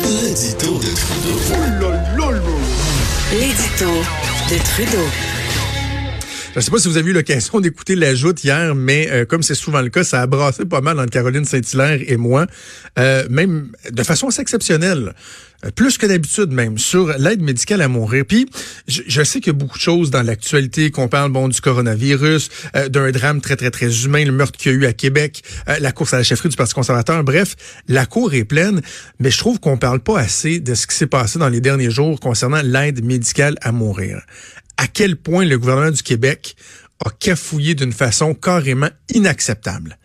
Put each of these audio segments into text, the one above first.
L'édito de Trudeau. L'édito de Trudeau. Je ne sais pas si vous avez eu l'occasion d'écouter l'ajout hier, mais euh, comme c'est souvent le cas, ça a brassé pas mal entre Caroline Saint-Hilaire et moi, euh, même de façon assez exceptionnelle, euh, plus que d'habitude même, sur l'aide médicale à mourir. Puis, je, je sais qu'il y a beaucoup de choses dans l'actualité, qu'on parle bon du coronavirus, d'un drame très, très, très humain, le meurtre qu'il y a eu à Québec, la course à la chefferie du Parti conservateur. Bref, la cour est pleine, mais je trouve qu'on parle pas assez de ce qui s'est passé dans les derniers jours concernant l'aide médicale à mourir à quel point le gouvernement du Québec a cafouillé d'une façon carrément inacceptable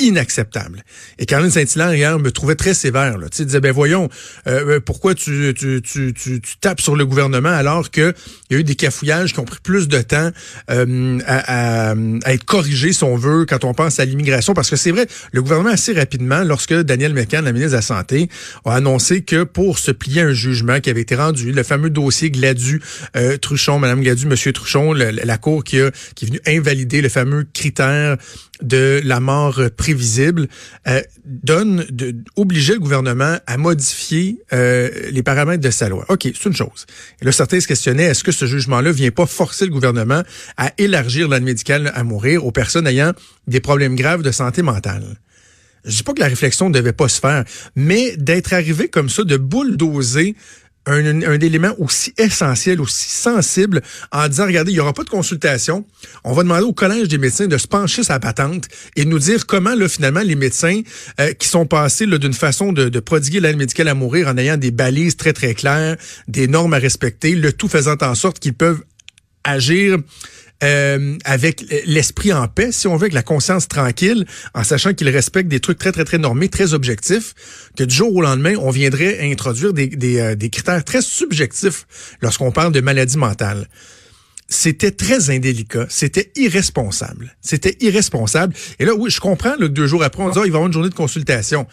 inacceptable. Et Caroline Saint-Hilaire, hier, me trouvait très sévère. Là. Sais, disait, ben voyons, euh, euh, pourquoi tu, tu, tu, tu, tapes sur le gouvernement alors qu'il y a eu des cafouillages qui ont pris plus de temps euh, à, à, être corrigés, si on veut, quand on pense à l'immigration. Parce que c'est vrai, le gouvernement, assez rapidement, lorsque Daniel McCann, la ministre de la Santé, a annoncé que pour se plier un jugement qui avait été rendu, le fameux dossier Gladu-Truchon, Madame Gladu, Monsieur Truchon, la Cour qui, a, qui est venue invalider le fameux critère de la mort prévisible euh, donne de, le gouvernement à modifier euh, les paramètres de sa loi. OK, c'est une chose. Et là, certains se questionnaient est-ce que ce jugement-là vient pas forcer le gouvernement à élargir l'aide médicale à mourir aux personnes ayant des problèmes graves de santé mentale? Je dis pas que la réflexion ne devait pas se faire, mais d'être arrivé comme ça, de bulldozer un, élément aussi essentiel, aussi sensible, en disant, regardez, il n'y aura pas de consultation. On va demander au Collège des médecins de se pencher sa patente et nous dire comment, là, finalement, les médecins euh, qui sont passés d'une façon de, de prodiguer l'aide médicale à mourir en ayant des balises très, très claires, des normes à respecter, le tout faisant en sorte qu'ils peuvent agir euh, avec l'esprit en paix, si on veut, avec la conscience tranquille, en sachant qu'il respecte des trucs très, très, très normés, très objectifs, que du jour au lendemain, on viendrait introduire des, des, euh, critères très subjectifs lorsqu'on parle de maladie mentale c'était très indélicat, c'était irresponsable. C'était irresponsable. Et là, oui, je comprends là, que deux jours après, on dit, oh, il va y avoir une journée de consultation.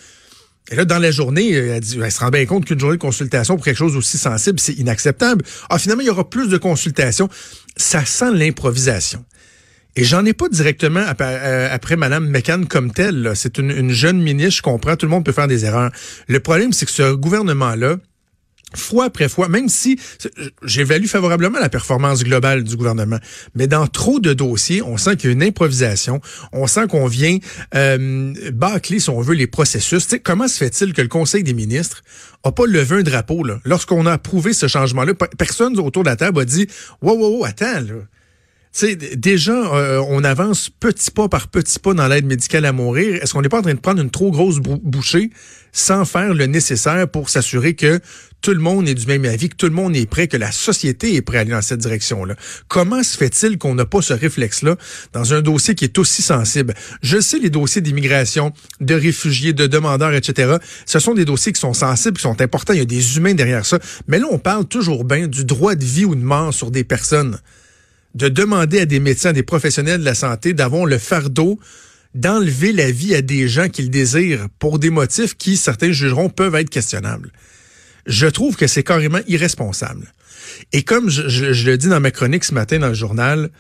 Et là, dans la journée, elle, dit, elle se rend bien compte qu'une journée de consultation pour quelque chose aussi sensible, c'est inacceptable. Ah, finalement, il y aura plus de consultations. Ça sent l'improvisation. Et j'en ai pas directement après, euh, après Mme McCann comme telle. C'est une, une jeune ministre, je comprends, tout le monde peut faire des erreurs. Le problème, c'est que ce gouvernement-là, fois après fois, même si j'évalue favorablement la performance globale du gouvernement, mais dans trop de dossiers, on sent qu'il y a une improvisation, on sent qu'on vient euh, bâcler, si on veut, les processus. comment se fait-il que le Conseil des ministres a pas levé un drapeau là? Lorsqu'on a approuvé ce changement-là? Personne autour de la table a dit « Wow, wow, wow, attends, là. » sais, déjà, euh, on avance petit pas par petit pas dans l'aide médicale à mourir. Est-ce qu'on n'est pas en train de prendre une trop grosse bouchée sans faire le nécessaire pour s'assurer que tout le monde est du même avis, que tout le monde est prêt, que la société est prête à aller dans cette direction-là. Comment se fait-il qu'on n'a pas ce réflexe-là dans un dossier qui est aussi sensible? Je sais les dossiers d'immigration, de réfugiés, de demandeurs, etc. Ce sont des dossiers qui sont sensibles, qui sont importants. Il y a des humains derrière ça. Mais là, on parle toujours bien du droit de vie ou de mort sur des personnes de demander à des médecins, à des professionnels de la santé d'avoir le fardeau d'enlever la vie à des gens qu'ils désirent pour des motifs qui, certains jugeront, peuvent être questionnables. Je trouve que c'est carrément irresponsable. Et comme je, le dis dans ma chronique ce matin dans le journal,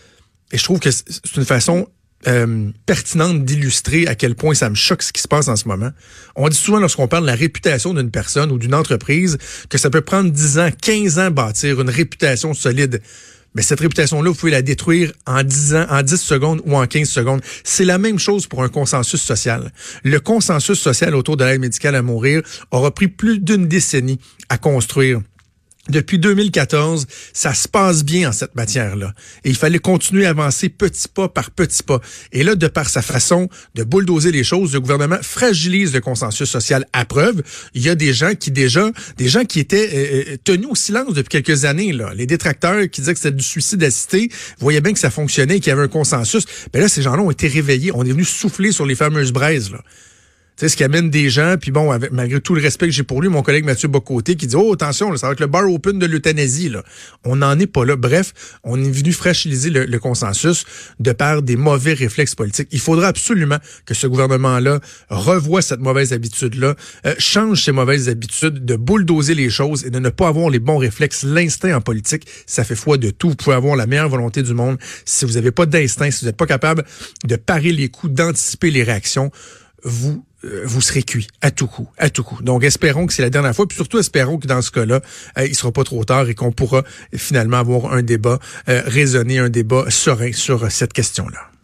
et je trouve que c'est une façon euh, pertinente d'illustrer à quel point ça me choque ce qui se passe en ce moment. On dit souvent lorsqu'on parle de la réputation d'une personne ou d'une entreprise que ça peut prendre 10 ans, 15 ans bâtir une réputation solide. Mais cette réputation-là, vous pouvez la détruire en 10 ans, en 10 secondes ou en 15 secondes. C'est la même chose pour un consensus social. Le consensus social autour de l'aide médicale à mourir aura pris plus d'une décennie à construire. Depuis 2014, ça se passe bien en cette matière-là. Et il fallait continuer à avancer petit pas par petit pas. Et là, de par sa façon de bulldozer les choses, le gouvernement fragilise le consensus social à preuve. Il y a des gens qui déjà, des gens qui étaient euh, euh, tenus au silence depuis quelques années, là. Les détracteurs qui disaient que c'était du suicide assisté, voyaient bien que ça fonctionnait, qu'il y avait un consensus. Mais là, ces gens-là ont été réveillés. On est venu souffler sur les fameuses braises, là sais, ce qui amène des gens, puis bon, avec, malgré tout le respect que j'ai pour lui, mon collègue Mathieu Bocoté qui dit Oh, attention, ça va être le bar open de l'euthanasie. Là. On n'en est pas là. Bref, on est venu fragiliser le, consensus de par des mauvais réflexes politiques. Il faudra absolument que ce gouvernement-là revoie cette mauvaise habitude-là, euh, change ses mauvaises habitudes de bulldozer les choses et de ne pas avoir les bons réflexes. L'instinct en politique, ça fait foi de tout. Vous pouvez avoir la meilleure volonté du monde. Si vous n'avez pas d'instinct, si vous n'êtes pas capable de parer les coups, d'anticiper les réactions, vous vous serez cuit à tout coup, à tout coup. Donc, espérons que c'est la dernière fois, puis surtout espérons que dans ce cas-là, euh, il sera pas trop tard et qu'on pourra finalement avoir un débat raisonné, un débat serein sur cette question-là.